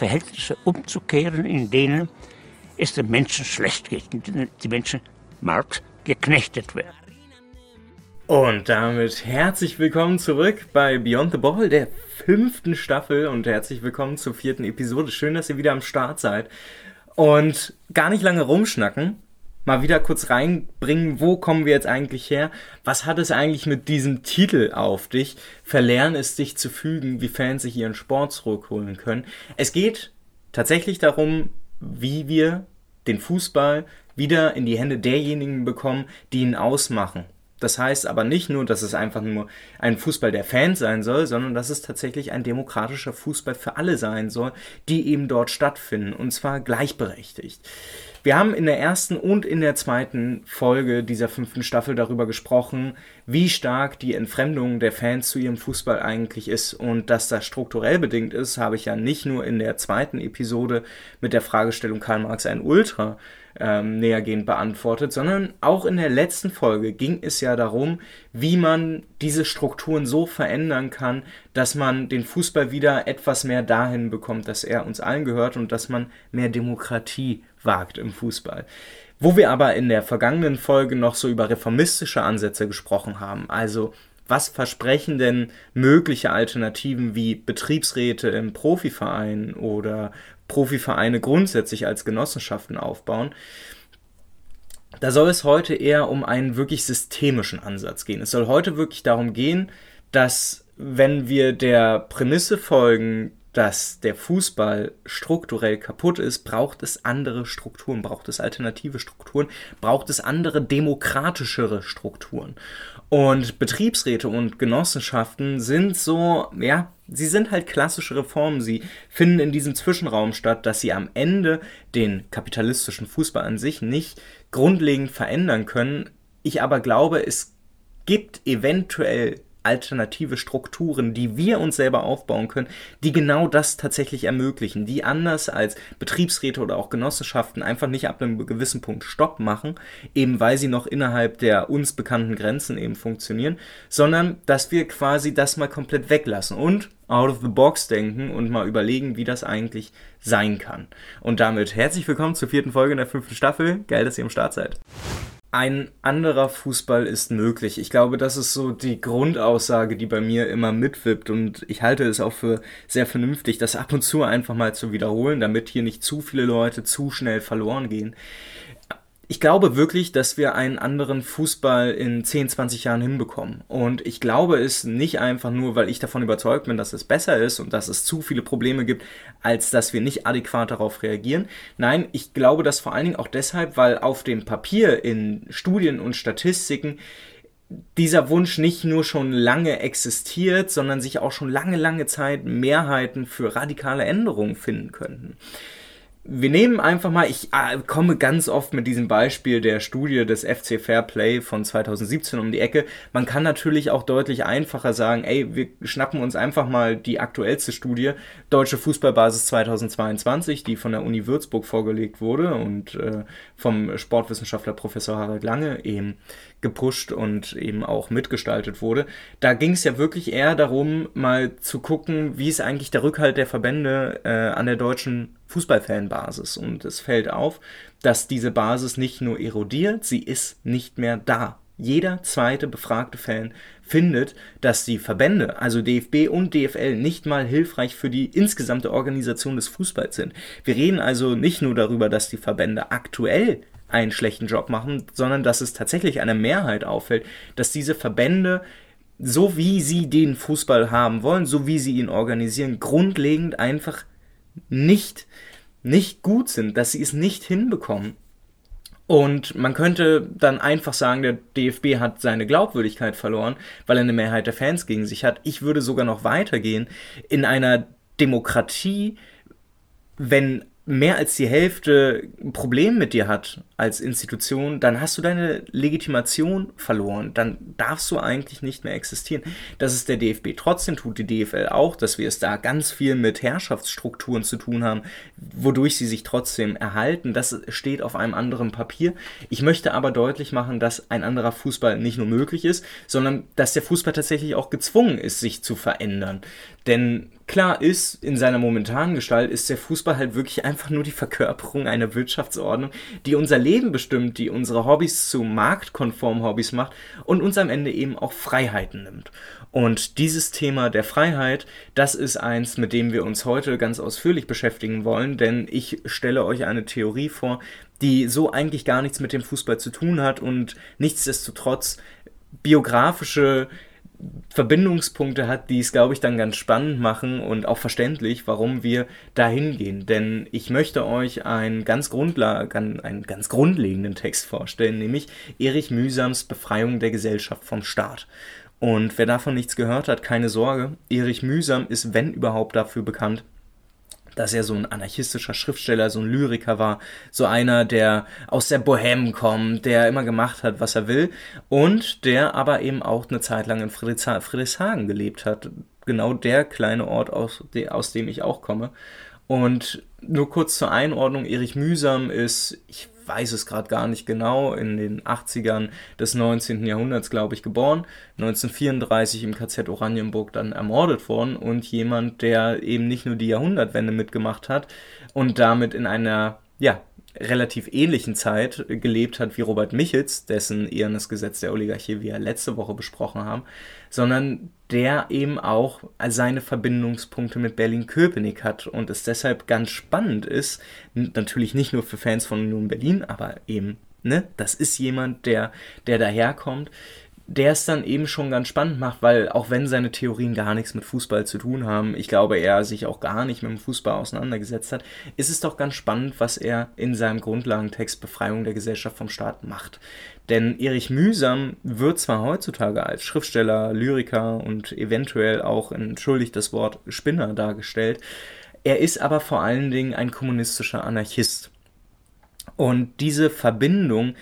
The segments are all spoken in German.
Verhältnisse umzukehren, in denen es den Menschen schlecht geht, in denen die Menschen Marx geknechtet werden. Und damit herzlich willkommen zurück bei Beyond the Ball, der fünften Staffel und herzlich willkommen zur vierten Episode. Schön, dass ihr wieder am Start seid. Und gar nicht lange rumschnacken, mal wieder kurz reinbringen, wo kommen wir jetzt eigentlich her? Was hat es eigentlich mit diesem Titel auf dich? Verlernen es dich zu fügen, wie Fans sich ihren Sport zurückholen können. Es geht tatsächlich darum, wie wir den Fußball wieder in die Hände derjenigen bekommen, die ihn ausmachen. Das heißt aber nicht nur, dass es einfach nur ein Fußball der Fans sein soll, sondern dass es tatsächlich ein demokratischer Fußball für alle sein soll, die eben dort stattfinden, und zwar gleichberechtigt. Wir haben in der ersten und in der zweiten Folge dieser fünften Staffel darüber gesprochen, wie stark die Entfremdung der Fans zu ihrem Fußball eigentlich ist und dass das strukturell bedingt ist, habe ich ja nicht nur in der zweiten Episode mit der Fragestellung Karl Marx ein Ultra ähm, nähergehend beantwortet, sondern auch in der letzten Folge ging es ja darum, wie man diese Strukturen so verändern kann, dass man den Fußball wieder etwas mehr dahin bekommt, dass er uns allen gehört und dass man mehr Demokratie wagt im Fußball. Wo wir aber in der vergangenen Folge noch so über reformistische Ansätze gesprochen haben, also was versprechen denn mögliche Alternativen wie Betriebsräte im Profiverein oder Profivereine grundsätzlich als Genossenschaften aufbauen. Da soll es heute eher um einen wirklich systemischen Ansatz gehen. Es soll heute wirklich darum gehen, dass wenn wir der Prämisse folgen, dass der Fußball strukturell kaputt ist, braucht es andere Strukturen, braucht es alternative Strukturen, braucht es andere demokratischere Strukturen. Und Betriebsräte und Genossenschaften sind so, ja, sie sind halt klassische Reformen. Sie finden in diesem Zwischenraum statt, dass sie am Ende den kapitalistischen Fußball an sich nicht grundlegend verändern können. Ich aber glaube, es gibt eventuell alternative Strukturen, die wir uns selber aufbauen können, die genau das tatsächlich ermöglichen, die anders als Betriebsräte oder auch Genossenschaften einfach nicht ab einem gewissen Punkt Stopp machen, eben weil sie noch innerhalb der uns bekannten Grenzen eben funktionieren, sondern dass wir quasi das mal komplett weglassen und out of the box denken und mal überlegen, wie das eigentlich sein kann. Und damit herzlich willkommen zur vierten Folge in der fünften Staffel. Geil, dass ihr am Start seid ein anderer Fußball ist möglich. Ich glaube, das ist so die Grundaussage, die bei mir immer mitwippt und ich halte es auch für sehr vernünftig, das ab und zu einfach mal zu wiederholen, damit hier nicht zu viele Leute zu schnell verloren gehen ich glaube wirklich, dass wir einen anderen Fußball in 10, 20 Jahren hinbekommen. Und ich glaube es nicht einfach nur, weil ich davon überzeugt bin, dass es besser ist und dass es zu viele Probleme gibt, als dass wir nicht adäquat darauf reagieren. Nein, ich glaube das vor allen Dingen auch deshalb, weil auf dem Papier in Studien und Statistiken dieser Wunsch nicht nur schon lange existiert, sondern sich auch schon lange, lange Zeit Mehrheiten für radikale Änderungen finden könnten wir nehmen einfach mal, ich äh, komme ganz oft mit diesem Beispiel der Studie des FC Fairplay von 2017 um die Ecke. Man kann natürlich auch deutlich einfacher sagen, ey, wir schnappen uns einfach mal die aktuellste Studie, Deutsche Fußballbasis 2022, die von der Uni Würzburg vorgelegt wurde und äh, vom Sportwissenschaftler Professor Harald Lange eben gepusht und eben auch mitgestaltet wurde. Da ging es ja wirklich eher darum, mal zu gucken, wie ist eigentlich der Rückhalt der Verbände äh, an der deutschen Fußballfanbasis. Und es fällt auf, dass diese Basis nicht nur erodiert, sie ist nicht mehr da. Jeder zweite befragte Fan findet, dass die Verbände, also DFB und DFL, nicht mal hilfreich für die insgesamte Organisation des Fußballs sind. Wir reden also nicht nur darüber, dass die Verbände aktuell einen schlechten Job machen, sondern dass es tatsächlich einer Mehrheit auffällt, dass diese Verbände so wie sie den Fußball haben wollen, so wie sie ihn organisieren, grundlegend einfach nicht, nicht gut sind, dass sie es nicht hinbekommen. Und man könnte dann einfach sagen, der DFB hat seine Glaubwürdigkeit verloren, weil er eine Mehrheit der Fans gegen sich hat. Ich würde sogar noch weitergehen. In einer Demokratie wenn mehr als die Hälfte ein Problem mit dir hat als Institution, dann hast du deine Legitimation verloren. Dann darfst du eigentlich nicht mehr existieren. Dass es der DFB trotzdem tut, die DFL auch, dass wir es da ganz viel mit Herrschaftsstrukturen zu tun haben, wodurch sie sich trotzdem erhalten, das steht auf einem anderen Papier. Ich möchte aber deutlich machen, dass ein anderer Fußball nicht nur möglich ist, sondern dass der Fußball tatsächlich auch gezwungen ist, sich zu verändern. Denn klar ist, in seiner momentanen Gestalt ist der Fußball halt wirklich einfach nur die Verkörperung einer Wirtschaftsordnung, die unser Leben bestimmt, die unsere Hobbys zu marktkonformen Hobbys macht und uns am Ende eben auch Freiheiten nimmt. Und dieses Thema der Freiheit, das ist eins, mit dem wir uns heute ganz ausführlich beschäftigen wollen, denn ich stelle euch eine Theorie vor, die so eigentlich gar nichts mit dem Fußball zu tun hat und nichtsdestotrotz biografische Verbindungspunkte hat, die es, glaube ich, dann ganz spannend machen und auch verständlich, warum wir dahin gehen. Denn ich möchte euch einen ganz, einen ganz grundlegenden Text vorstellen, nämlich Erich Mühsams Befreiung der Gesellschaft vom Staat. Und wer davon nichts gehört hat, keine Sorge, Erich Mühsam ist, wenn überhaupt, dafür bekannt, dass er so ein anarchistischer Schriftsteller, so ein Lyriker war, so einer, der aus der Bohème kommt, der immer gemacht hat, was er will und der aber eben auch eine Zeit lang in Friedrichshagen gelebt hat. Genau der kleine Ort, aus, aus dem ich auch komme. Und nur kurz zur Einordnung, Erich Mühsam ist, ich weiß es gerade gar nicht genau, in den 80ern des 19. Jahrhunderts, glaube ich, geboren, 1934 im KZ Oranienburg dann ermordet worden und jemand, der eben nicht nur die Jahrhundertwende mitgemacht hat und damit in einer, ja, relativ ähnlichen Zeit gelebt hat wie Robert Michels, dessen Ehrenes Gesetz der Oligarchie wir letzte Woche besprochen haben, sondern der eben auch seine Verbindungspunkte mit Berlin-Köpenick hat und es deshalb ganz spannend ist, natürlich nicht nur für Fans von Union Berlin, aber eben, ne, das ist jemand, der, der daherkommt, der es dann eben schon ganz spannend macht, weil auch wenn seine Theorien gar nichts mit Fußball zu tun haben, ich glaube, er sich auch gar nicht mit dem Fußball auseinandergesetzt hat, ist es doch ganz spannend, was er in seinem Grundlagentext Befreiung der Gesellschaft vom Staat macht. Denn Erich Mühsam wird zwar heutzutage als Schriftsteller, Lyriker und eventuell auch, entschuldigt das Wort, Spinner dargestellt, er ist aber vor allen Dingen ein kommunistischer Anarchist. Und diese Verbindung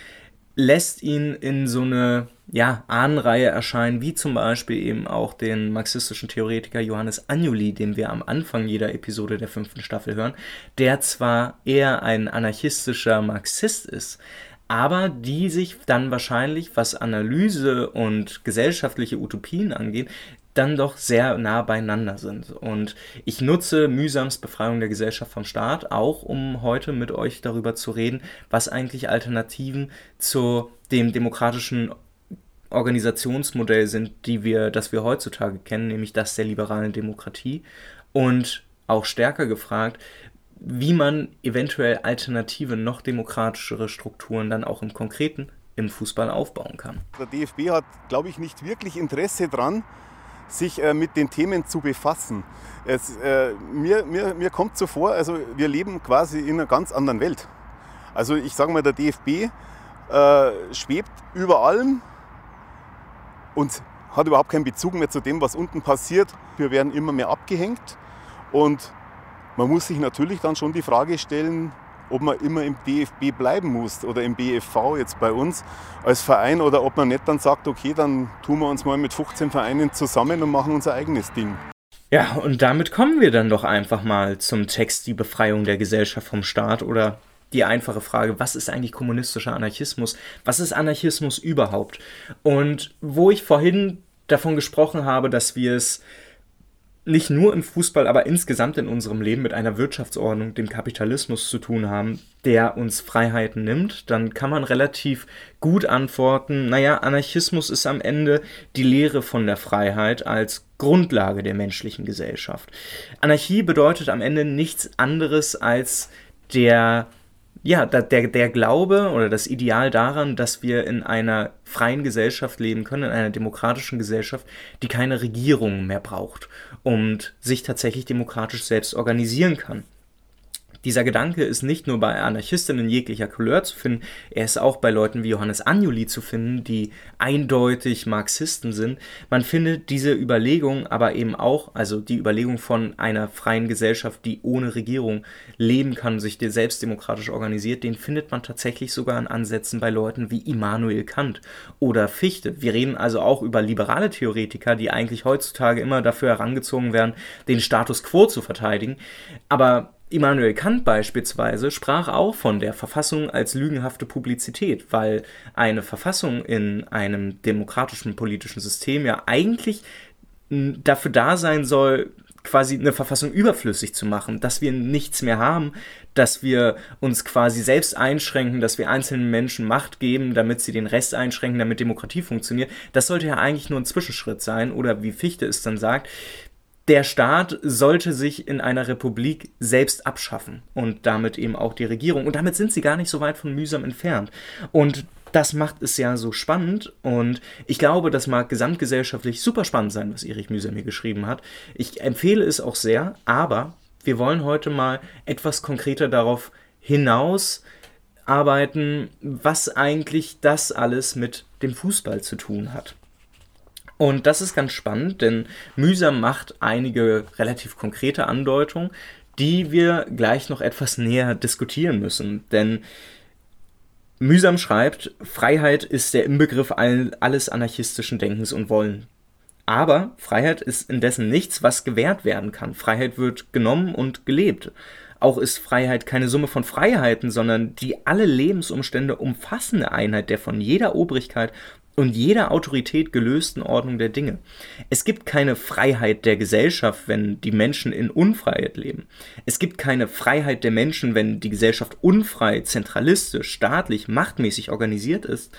lässt ihn in so eine ja, Ahnenreihe erscheinen, wie zum Beispiel eben auch den marxistischen Theoretiker Johannes Agnoli, den wir am Anfang jeder Episode der fünften Staffel hören, der zwar eher ein anarchistischer Marxist ist, aber die sich dann wahrscheinlich, was Analyse und gesellschaftliche Utopien angeht, dann doch sehr nah beieinander sind. Und ich nutze mühsams Befreiung der Gesellschaft vom Staat auch, um heute mit euch darüber zu reden, was eigentlich Alternativen zu dem demokratischen Organisationsmodell sind, die wir, das wir heutzutage kennen, nämlich das der liberalen Demokratie. Und auch stärker gefragt, wie man eventuell alternative, noch demokratischere Strukturen dann auch im Konkreten im Fußball aufbauen kann. Der DFB hat, glaube ich, nicht wirklich Interesse daran, sich äh, mit den Themen zu befassen. Es, äh, mir, mir, mir kommt so vor, also wir leben quasi in einer ganz anderen Welt. Also ich sage mal, der DFB äh, schwebt über allem und hat überhaupt keinen Bezug mehr zu dem, was unten passiert. Wir werden immer mehr abgehängt und man muss sich natürlich dann schon die Frage stellen, ob man immer im DFB bleiben muss oder im BFV jetzt bei uns als Verein oder ob man nicht dann sagt, okay, dann tun wir uns mal mit 15 Vereinen zusammen und machen unser eigenes Ding. Ja, und damit kommen wir dann doch einfach mal zum Text Die Befreiung der Gesellschaft vom Staat oder die einfache Frage, was ist eigentlich kommunistischer Anarchismus? Was ist Anarchismus überhaupt? Und wo ich vorhin davon gesprochen habe, dass wir es nicht nur im Fußball, aber insgesamt in unserem Leben mit einer Wirtschaftsordnung, dem Kapitalismus zu tun haben, der uns Freiheiten nimmt, dann kann man relativ gut antworten, naja, Anarchismus ist am Ende die Lehre von der Freiheit als Grundlage der menschlichen Gesellschaft. Anarchie bedeutet am Ende nichts anderes als der ja, der, der Glaube oder das Ideal daran, dass wir in einer freien Gesellschaft leben können, in einer demokratischen Gesellschaft, die keine Regierung mehr braucht und sich tatsächlich demokratisch selbst organisieren kann. Dieser Gedanke ist nicht nur bei Anarchistinnen jeglicher Couleur zu finden, er ist auch bei Leuten wie Johannes Anjuli zu finden, die eindeutig Marxisten sind. Man findet diese Überlegung aber eben auch, also die Überlegung von einer freien Gesellschaft, die ohne Regierung leben kann, sich selbstdemokratisch organisiert, den findet man tatsächlich sogar in Ansätzen bei Leuten wie Immanuel Kant oder Fichte. Wir reden also auch über liberale Theoretiker, die eigentlich heutzutage immer dafür herangezogen werden, den Status quo zu verteidigen. Aber Immanuel Kant beispielsweise sprach auch von der Verfassung als lügenhafte Publizität, weil eine Verfassung in einem demokratischen politischen System ja eigentlich dafür da sein soll, quasi eine Verfassung überflüssig zu machen, dass wir nichts mehr haben, dass wir uns quasi selbst einschränken, dass wir einzelnen Menschen Macht geben, damit sie den Rest einschränken, damit Demokratie funktioniert. Das sollte ja eigentlich nur ein Zwischenschritt sein oder wie Fichte es dann sagt, der Staat sollte sich in einer Republik selbst abschaffen und damit eben auch die Regierung. Und damit sind sie gar nicht so weit von mühsam entfernt. Und das macht es ja so spannend und ich glaube, das mag gesamtgesellschaftlich super spannend sein, was Erich Mühsam hier geschrieben hat. Ich empfehle es auch sehr, aber wir wollen heute mal etwas konkreter darauf hinaus arbeiten, was eigentlich das alles mit dem Fußball zu tun hat. Und das ist ganz spannend, denn Mühsam macht einige relativ konkrete Andeutungen, die wir gleich noch etwas näher diskutieren müssen. Denn Mühsam schreibt, Freiheit ist der Inbegriff alles anarchistischen Denkens und Wollen. Aber Freiheit ist indessen nichts, was gewährt werden kann. Freiheit wird genommen und gelebt. Auch ist Freiheit keine Summe von Freiheiten, sondern die alle Lebensumstände umfassende Einheit der von jeder Obrigkeit und jeder Autorität gelösten Ordnung der Dinge. Es gibt keine Freiheit der Gesellschaft, wenn die Menschen in Unfreiheit leben. Es gibt keine Freiheit der Menschen, wenn die Gesellschaft unfrei, zentralistisch, staatlich, machtmäßig organisiert ist.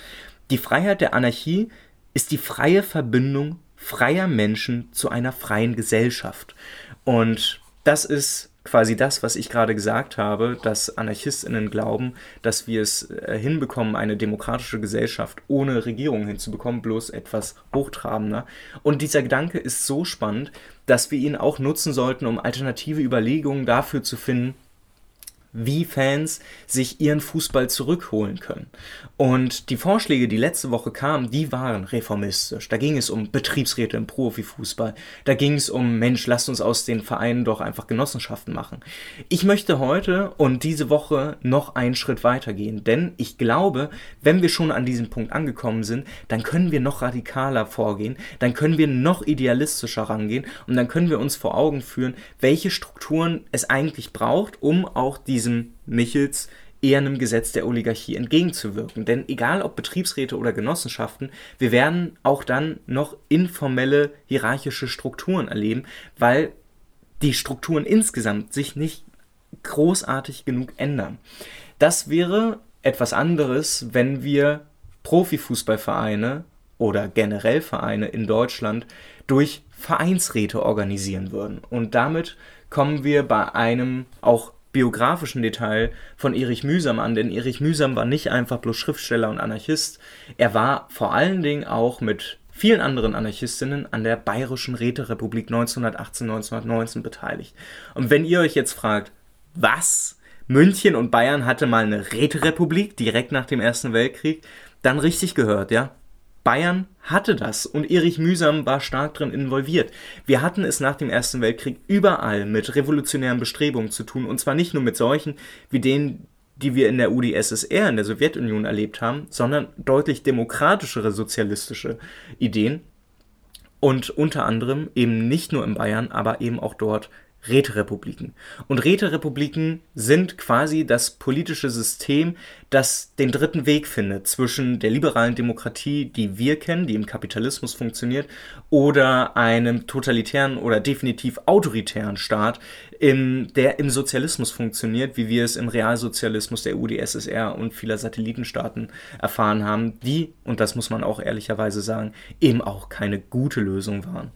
Die Freiheit der Anarchie ist die freie Verbindung freier Menschen zu einer freien Gesellschaft. Und das ist quasi das, was ich gerade gesagt habe, dass Anarchistinnen glauben, dass wir es äh, hinbekommen, eine demokratische Gesellschaft ohne Regierung hinzubekommen, bloß etwas hochtrabender. Und dieser Gedanke ist so spannend, dass wir ihn auch nutzen sollten, um alternative Überlegungen dafür zu finden, wie Fans sich ihren Fußball zurückholen können. Und die Vorschläge, die letzte Woche kamen, die waren reformistisch. Da ging es um Betriebsräte im Profifußball. Da ging es um, Mensch, lasst uns aus den Vereinen doch einfach Genossenschaften machen. Ich möchte heute und diese Woche noch einen Schritt weiter gehen, denn ich glaube, wenn wir schon an diesem Punkt angekommen sind, dann können wir noch radikaler vorgehen, dann können wir noch idealistischer rangehen und dann können wir uns vor Augen führen, welche Strukturen es eigentlich braucht, um auch die diesem Michels eher einem Gesetz der Oligarchie entgegenzuwirken. Denn egal ob Betriebsräte oder Genossenschaften, wir werden auch dann noch informelle hierarchische Strukturen erleben, weil die Strukturen insgesamt sich nicht großartig genug ändern. Das wäre etwas anderes, wenn wir Profifußballvereine oder generell Vereine in Deutschland durch Vereinsräte organisieren würden. Und damit kommen wir bei einem auch biografischen Detail von Erich Mühsam an, denn Erich Mühsam war nicht einfach bloß Schriftsteller und Anarchist, er war vor allen Dingen auch mit vielen anderen Anarchistinnen an der Bayerischen Räterepublik 1918-1919 beteiligt. Und wenn ihr euch jetzt fragt, was? München und Bayern hatte mal eine Räterepublik direkt nach dem Ersten Weltkrieg, dann richtig gehört, ja. Bayern hatte das und Erich Mühsam war stark drin involviert. Wir hatten es nach dem Ersten Weltkrieg überall mit revolutionären Bestrebungen zu tun und zwar nicht nur mit solchen wie denen, die wir in der UdSSR, in der Sowjetunion erlebt haben, sondern deutlich demokratischere sozialistische Ideen und unter anderem eben nicht nur in Bayern, aber eben auch dort Räterepubliken. Und Räterepubliken sind quasi das politische System, das den dritten Weg findet zwischen der liberalen Demokratie, die wir kennen, die im Kapitalismus funktioniert, oder einem totalitären oder definitiv autoritären Staat, im, der im Sozialismus funktioniert, wie wir es im Realsozialismus der UdSSR und vieler Satellitenstaaten erfahren haben, die, und das muss man auch ehrlicherweise sagen, eben auch keine gute Lösung waren.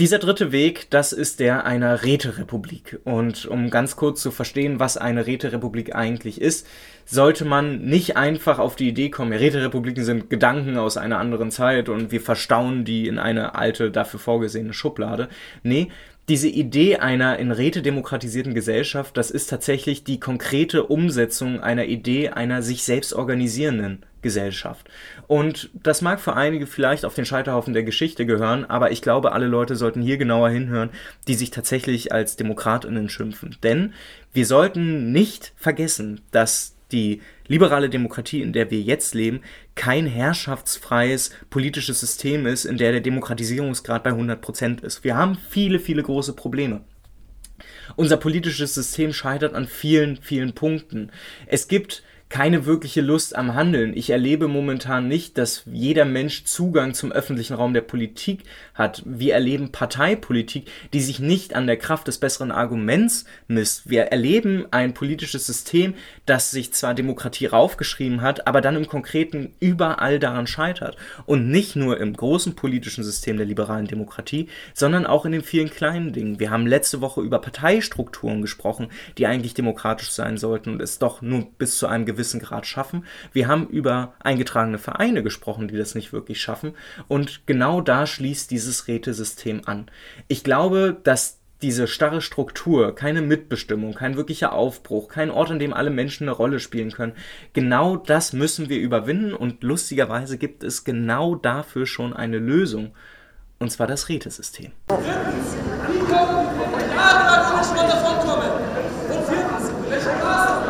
Dieser dritte Weg, das ist der einer Räterepublik. Und um ganz kurz zu verstehen, was eine Räterepublik eigentlich ist, sollte man nicht einfach auf die Idee kommen, Räterepubliken sind Gedanken aus einer anderen Zeit und wir verstauen die in eine alte, dafür vorgesehene Schublade. Nee, diese Idee einer in Räte demokratisierten Gesellschaft, das ist tatsächlich die konkrete Umsetzung einer Idee einer sich selbst organisierenden Gesellschaft. Und das mag für einige vielleicht auf den Scheiterhaufen der Geschichte gehören, aber ich glaube, alle Leute sollten hier genauer hinhören, die sich tatsächlich als Demokratinnen schimpfen. Denn wir sollten nicht vergessen, dass die liberale Demokratie, in der wir jetzt leben, kein herrschaftsfreies politisches System ist, in der der Demokratisierungsgrad bei 100% ist. Wir haben viele, viele große Probleme. Unser politisches System scheitert an vielen, vielen Punkten. Es gibt keine wirkliche Lust am Handeln. Ich erlebe momentan nicht, dass jeder Mensch Zugang zum öffentlichen Raum der Politik hat. Wir erleben Parteipolitik, die sich nicht an der Kraft des besseren Arguments misst. Wir erleben ein politisches System, das sich zwar Demokratie raufgeschrieben hat, aber dann im Konkreten überall daran scheitert. Und nicht nur im großen politischen System der liberalen Demokratie, sondern auch in den vielen kleinen Dingen. Wir haben letzte Woche über Parteistrukturen gesprochen, die eigentlich demokratisch sein sollten und es doch nur bis zu einem gewissen Grad schaffen. Wir haben über eingetragene Vereine gesprochen, die das nicht wirklich schaffen. Und genau da schließt dieses Rätesystem an. Ich glaube, dass diese starre Struktur, keine Mitbestimmung, kein wirklicher Aufbruch, kein Ort, an dem alle Menschen eine Rolle spielen können, genau das müssen wir überwinden und lustigerweise gibt es genau dafür schon eine Lösung. Und zwar das Rätesystem. Drittens, wie kommen wir jahrelang ohne Schwund davonkommen? Und viertens, welche Maßnahmen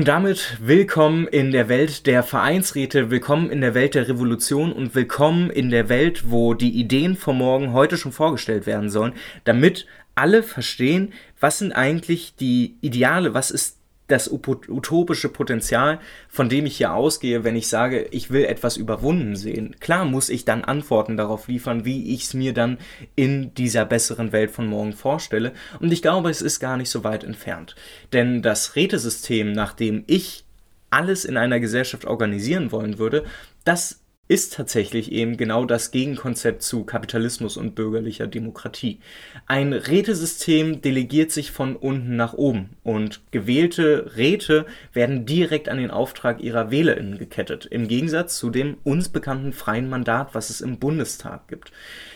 Und damit willkommen in der Welt der Vereinsräte, willkommen in der Welt der Revolution und willkommen in der Welt, wo die Ideen von morgen heute schon vorgestellt werden sollen, damit alle verstehen, was sind eigentlich die Ideale, was ist das utopische Potenzial, von dem ich hier ausgehe, wenn ich sage, ich will etwas überwunden sehen. Klar muss ich dann Antworten darauf liefern, wie ich es mir dann in dieser besseren Welt von morgen vorstelle. Und ich glaube, es ist gar nicht so weit entfernt. Denn das Rätesystem, nach dem ich alles in einer Gesellschaft organisieren wollen würde, das ist tatsächlich eben genau das Gegenkonzept zu Kapitalismus und bürgerlicher Demokratie. Ein Rätesystem delegiert sich von unten nach oben und gewählte Räte werden direkt an den Auftrag ihrer WählerInnen gekettet, im Gegensatz zu dem uns bekannten freien Mandat, was es im Bundestag gibt.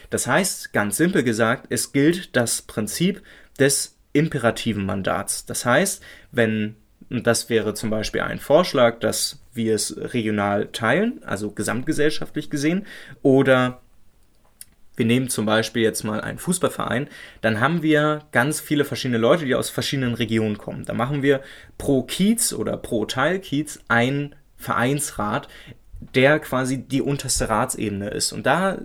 Das heißt, ganz simpel gesagt, es gilt das Prinzip des imperativen Mandats. Das heißt, wenn und das wäre zum Beispiel ein Vorschlag, dass wir es regional teilen, also gesamtgesellschaftlich gesehen, oder wir nehmen zum Beispiel jetzt mal einen Fußballverein, dann haben wir ganz viele verschiedene Leute, die aus verschiedenen Regionen kommen. Da machen wir pro Kiez oder pro Teilkiez einen Vereinsrat, der quasi die unterste Ratsebene ist. Und da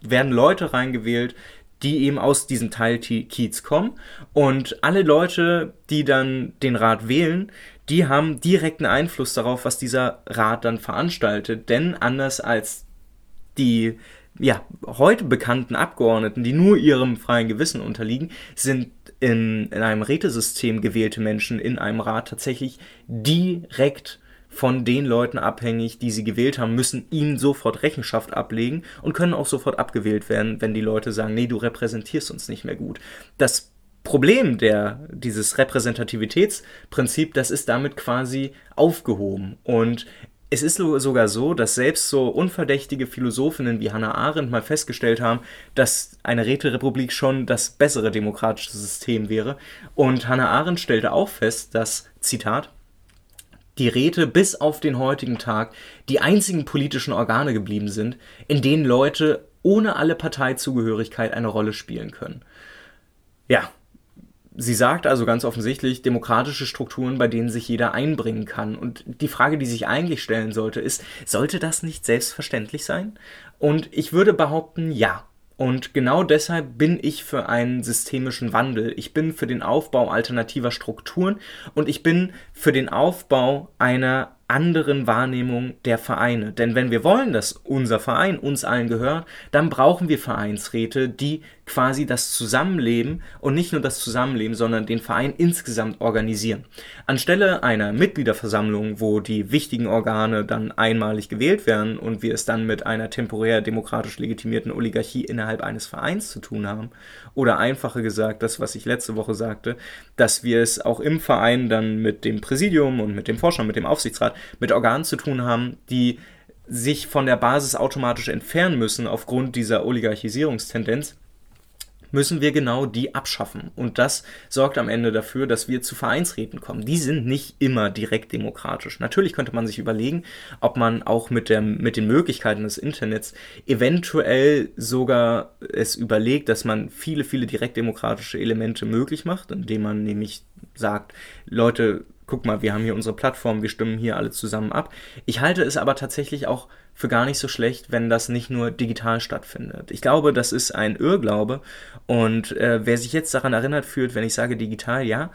werden Leute reingewählt, die eben aus diesem Teil Kiez kommen. Und alle Leute, die dann den Rat wählen, die haben direkten Einfluss darauf, was dieser Rat dann veranstaltet. Denn anders als die ja, heute bekannten Abgeordneten, die nur ihrem freien Gewissen unterliegen, sind in, in einem Rätesystem gewählte Menschen in einem Rat tatsächlich direkt von den Leuten abhängig, die sie gewählt haben, müssen ihnen sofort Rechenschaft ablegen und können auch sofort abgewählt werden, wenn die Leute sagen, nee, du repräsentierst uns nicht mehr gut. Das Problem der, dieses Repräsentativitätsprinzip, das ist damit quasi aufgehoben. Und es ist sogar so, dass selbst so unverdächtige Philosophinnen wie Hannah Arendt mal festgestellt haben, dass eine Räterepublik schon das bessere demokratische System wäre. Und Hannah Arendt stellte auch fest, dass, Zitat, die Räte bis auf den heutigen Tag die einzigen politischen Organe geblieben sind, in denen Leute ohne alle Parteizugehörigkeit eine Rolle spielen können. Ja, sie sagt also ganz offensichtlich demokratische Strukturen, bei denen sich jeder einbringen kann. Und die Frage, die sich eigentlich stellen sollte, ist, sollte das nicht selbstverständlich sein? Und ich würde behaupten, ja. Und genau deshalb bin ich für einen systemischen Wandel. Ich bin für den Aufbau alternativer Strukturen und ich bin für den Aufbau einer anderen Wahrnehmung der Vereine. Denn wenn wir wollen, dass unser Verein uns allen gehört, dann brauchen wir Vereinsräte, die quasi das Zusammenleben und nicht nur das Zusammenleben, sondern den Verein insgesamt organisieren. Anstelle einer Mitgliederversammlung, wo die wichtigen Organe dann einmalig gewählt werden und wir es dann mit einer temporär demokratisch legitimierten Oligarchie innerhalb eines Vereins zu tun haben, oder einfacher gesagt, das, was ich letzte Woche sagte, dass wir es auch im Verein dann mit dem Präsidium und mit dem Vorstand, mit dem Aufsichtsrat, mit Organen zu tun haben, die sich von der Basis automatisch entfernen müssen aufgrund dieser Oligarchisierungstendenz, müssen wir genau die abschaffen. Und das sorgt am Ende dafür, dass wir zu Vereinsräten kommen. Die sind nicht immer direkt demokratisch. Natürlich könnte man sich überlegen, ob man auch mit, der, mit den Möglichkeiten des Internets eventuell sogar es überlegt, dass man viele, viele direktdemokratische Elemente möglich macht, indem man nämlich sagt, Leute, guck mal, wir haben hier unsere Plattform, wir stimmen hier alle zusammen ab. Ich halte es aber tatsächlich auch für gar nicht so schlecht, wenn das nicht nur digital stattfindet. Ich glaube, das ist ein Irrglaube und äh, wer sich jetzt daran erinnert fühlt, wenn ich sage digital, ja,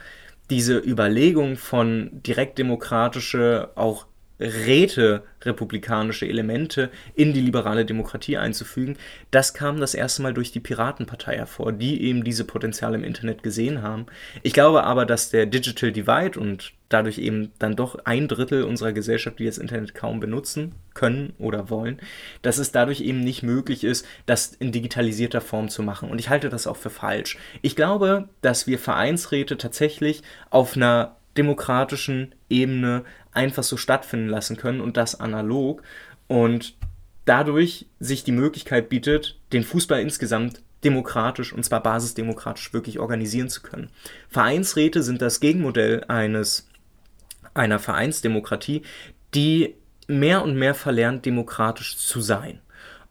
diese Überlegung von direktdemokratische, auch Räte republikanische Elemente in die liberale Demokratie einzufügen, das kam das erste Mal durch die Piratenpartei hervor, die eben diese Potenziale im Internet gesehen haben. Ich glaube aber, dass der Digital Divide und dadurch eben dann doch ein Drittel unserer Gesellschaft, die das Internet kaum benutzen können oder wollen, dass es dadurch eben nicht möglich ist, das in digitalisierter Form zu machen. Und ich halte das auch für falsch. Ich glaube, dass wir Vereinsräte tatsächlich auf einer demokratischen Ebene einfach so stattfinden lassen können und das analog und dadurch sich die Möglichkeit bietet, den Fußball insgesamt demokratisch und zwar basisdemokratisch wirklich organisieren zu können. Vereinsräte sind das Gegenmodell eines einer Vereinsdemokratie, die mehr und mehr verlernt, demokratisch zu sein.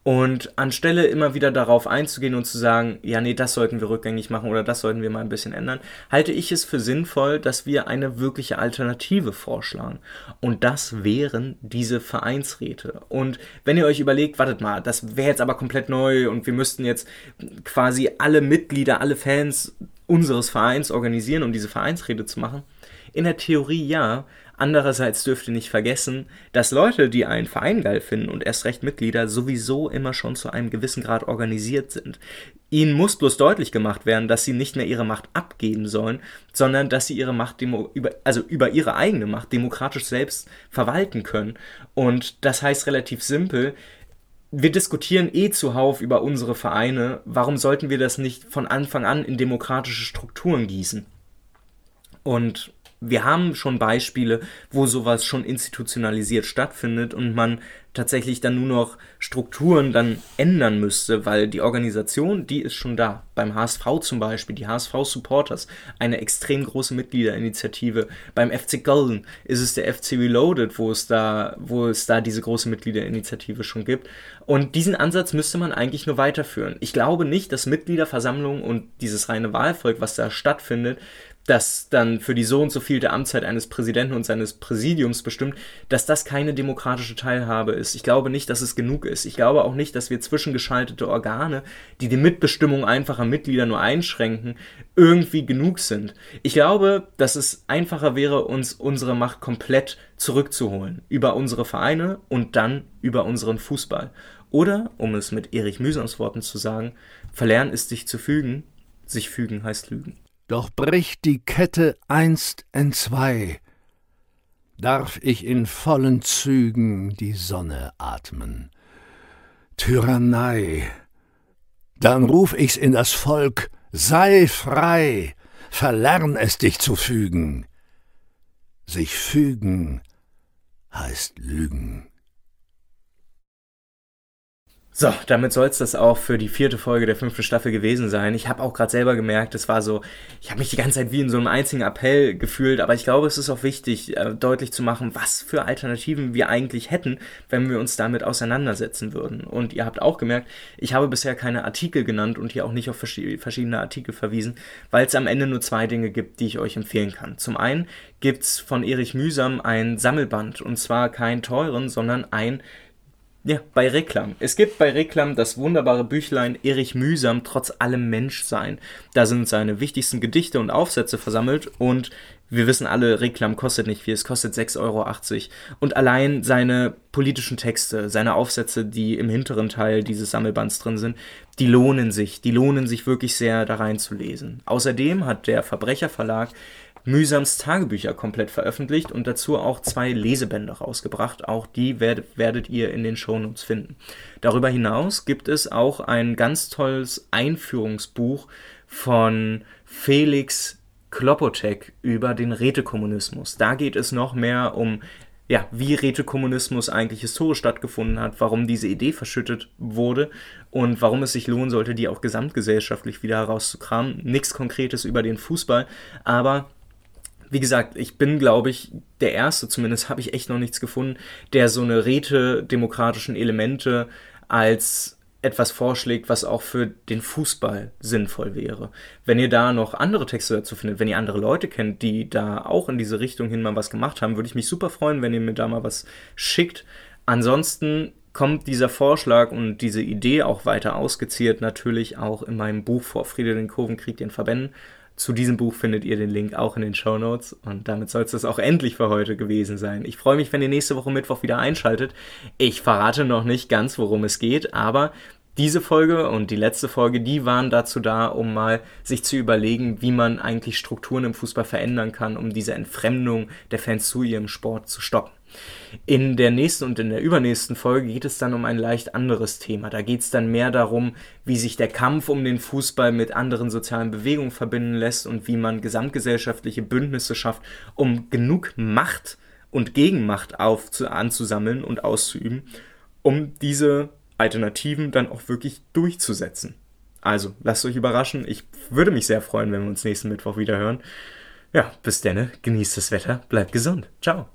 Und anstelle immer wieder darauf einzugehen und zu sagen, ja, nee, das sollten wir rückgängig machen oder das sollten wir mal ein bisschen ändern, halte ich es für sinnvoll, dass wir eine wirkliche Alternative vorschlagen. Und das wären diese Vereinsräte. Und wenn ihr euch überlegt, wartet mal, das wäre jetzt aber komplett neu und wir müssten jetzt quasi alle Mitglieder, alle Fans unseres Vereins organisieren, um diese Vereinsräte zu machen. In der Theorie ja, Andererseits dürft ihr nicht vergessen, dass Leute, die einen Verein geil finden und erst recht Mitglieder, sowieso immer schon zu einem gewissen Grad organisiert sind. Ihnen muss bloß deutlich gemacht werden, dass sie nicht mehr ihre Macht abgeben sollen, sondern dass sie ihre Macht, über, also über ihre eigene Macht demokratisch selbst verwalten können. Und das heißt relativ simpel, wir diskutieren eh zuhauf über unsere Vereine. Warum sollten wir das nicht von Anfang an in demokratische Strukturen gießen? Und wir haben schon Beispiele, wo sowas schon institutionalisiert stattfindet und man tatsächlich dann nur noch Strukturen dann ändern müsste, weil die Organisation, die ist schon da. Beim HSV zum Beispiel, die HSV Supporters, eine extrem große Mitgliederinitiative. Beim FC Golden ist es der FC Reloaded, wo es da, wo es da diese große Mitgliederinitiative schon gibt. Und diesen Ansatz müsste man eigentlich nur weiterführen. Ich glaube nicht, dass Mitgliederversammlungen und dieses reine Wahlvolk, was da stattfindet, das dann für die so und so vielte Amtszeit eines Präsidenten und seines Präsidiums bestimmt, dass das keine demokratische Teilhabe ist. Ich glaube nicht, dass es genug ist. Ich glaube auch nicht, dass wir zwischengeschaltete Organe, die die Mitbestimmung einfacher Mitglieder nur einschränken, irgendwie genug sind. Ich glaube, dass es einfacher wäre, uns unsere Macht komplett zurückzuholen. Über unsere Vereine und dann über unseren Fußball. Oder, um es mit Erich Mühsams Worten zu sagen, verlernen ist sich zu fügen, sich fügen heißt lügen. Doch bricht die Kette einst entzwei, darf ich in vollen Zügen die Sonne atmen. Tyrannei, dann ruf ich's in das Volk, sei frei, verlern es dich zu fügen. Sich fügen heißt lügen. So, damit soll es das auch für die vierte Folge der fünften Staffel gewesen sein. Ich habe auch gerade selber gemerkt, es war so, ich habe mich die ganze Zeit wie in so einem einzigen Appell gefühlt, aber ich glaube, es ist auch wichtig, äh, deutlich zu machen, was für Alternativen wir eigentlich hätten, wenn wir uns damit auseinandersetzen würden. Und ihr habt auch gemerkt, ich habe bisher keine Artikel genannt und hier auch nicht auf verschiedene Artikel verwiesen, weil es am Ende nur zwei Dinge gibt, die ich euch empfehlen kann. Zum einen gibt es von Erich Mühsam ein Sammelband und zwar keinen teuren, sondern ein ja, bei Reklam. Es gibt bei Reklam das wunderbare Büchlein Erich Mühsam trotz allem Menschsein. Da sind seine wichtigsten Gedichte und Aufsätze versammelt und wir wissen alle, Reklam kostet nicht viel, es kostet 6,80 Euro. Und allein seine politischen Texte, seine Aufsätze, die im hinteren Teil dieses Sammelbands drin sind, die lohnen sich, die lohnen sich wirklich sehr, da reinzulesen. Außerdem hat der Verbrecherverlag Mühsams Tagebücher komplett veröffentlicht und dazu auch zwei Lesebände rausgebracht. Auch die werdet, werdet ihr in den Shownotes finden. Darüber hinaus gibt es auch ein ganz tolles Einführungsbuch von Felix Klopotek über den Rätekommunismus. Da geht es noch mehr um ja, wie Rätekommunismus eigentlich historisch stattgefunden hat, warum diese Idee verschüttet wurde und warum es sich lohnen sollte, die auch gesamtgesellschaftlich wieder herauszukramen. Nichts Konkretes über den Fußball, aber wie gesagt, ich bin, glaube ich, der Erste, zumindest habe ich echt noch nichts gefunden, der so eine rätedemokratischen Elemente als etwas vorschlägt, was auch für den Fußball sinnvoll wäre. Wenn ihr da noch andere Texte dazu findet, wenn ihr andere Leute kennt, die da auch in diese Richtung hin mal was gemacht haben, würde ich mich super freuen, wenn ihr mir da mal was schickt. Ansonsten kommt dieser Vorschlag und diese Idee auch weiter ausgeziert natürlich auch in meinem Buch vor Friede den Kurvenkrieg den Verbänden. Zu diesem Buch findet ihr den Link auch in den Show Notes und damit soll es das auch endlich für heute gewesen sein. Ich freue mich, wenn ihr nächste Woche Mittwoch wieder einschaltet. Ich verrate noch nicht ganz, worum es geht, aber diese Folge und die letzte Folge, die waren dazu da, um mal sich zu überlegen, wie man eigentlich Strukturen im Fußball verändern kann, um diese Entfremdung der Fans zu ihrem Sport zu stoppen. In der nächsten und in der übernächsten Folge geht es dann um ein leicht anderes Thema. Da geht es dann mehr darum, wie sich der Kampf um den Fußball mit anderen sozialen Bewegungen verbinden lässt und wie man gesamtgesellschaftliche Bündnisse schafft, um genug Macht und Gegenmacht auf, anzusammeln und auszuüben, um diese Alternativen dann auch wirklich durchzusetzen. Also, lasst euch überraschen. Ich würde mich sehr freuen, wenn wir uns nächsten Mittwoch wieder hören. Ja, bis dann, genießt das Wetter, bleibt gesund. Ciao.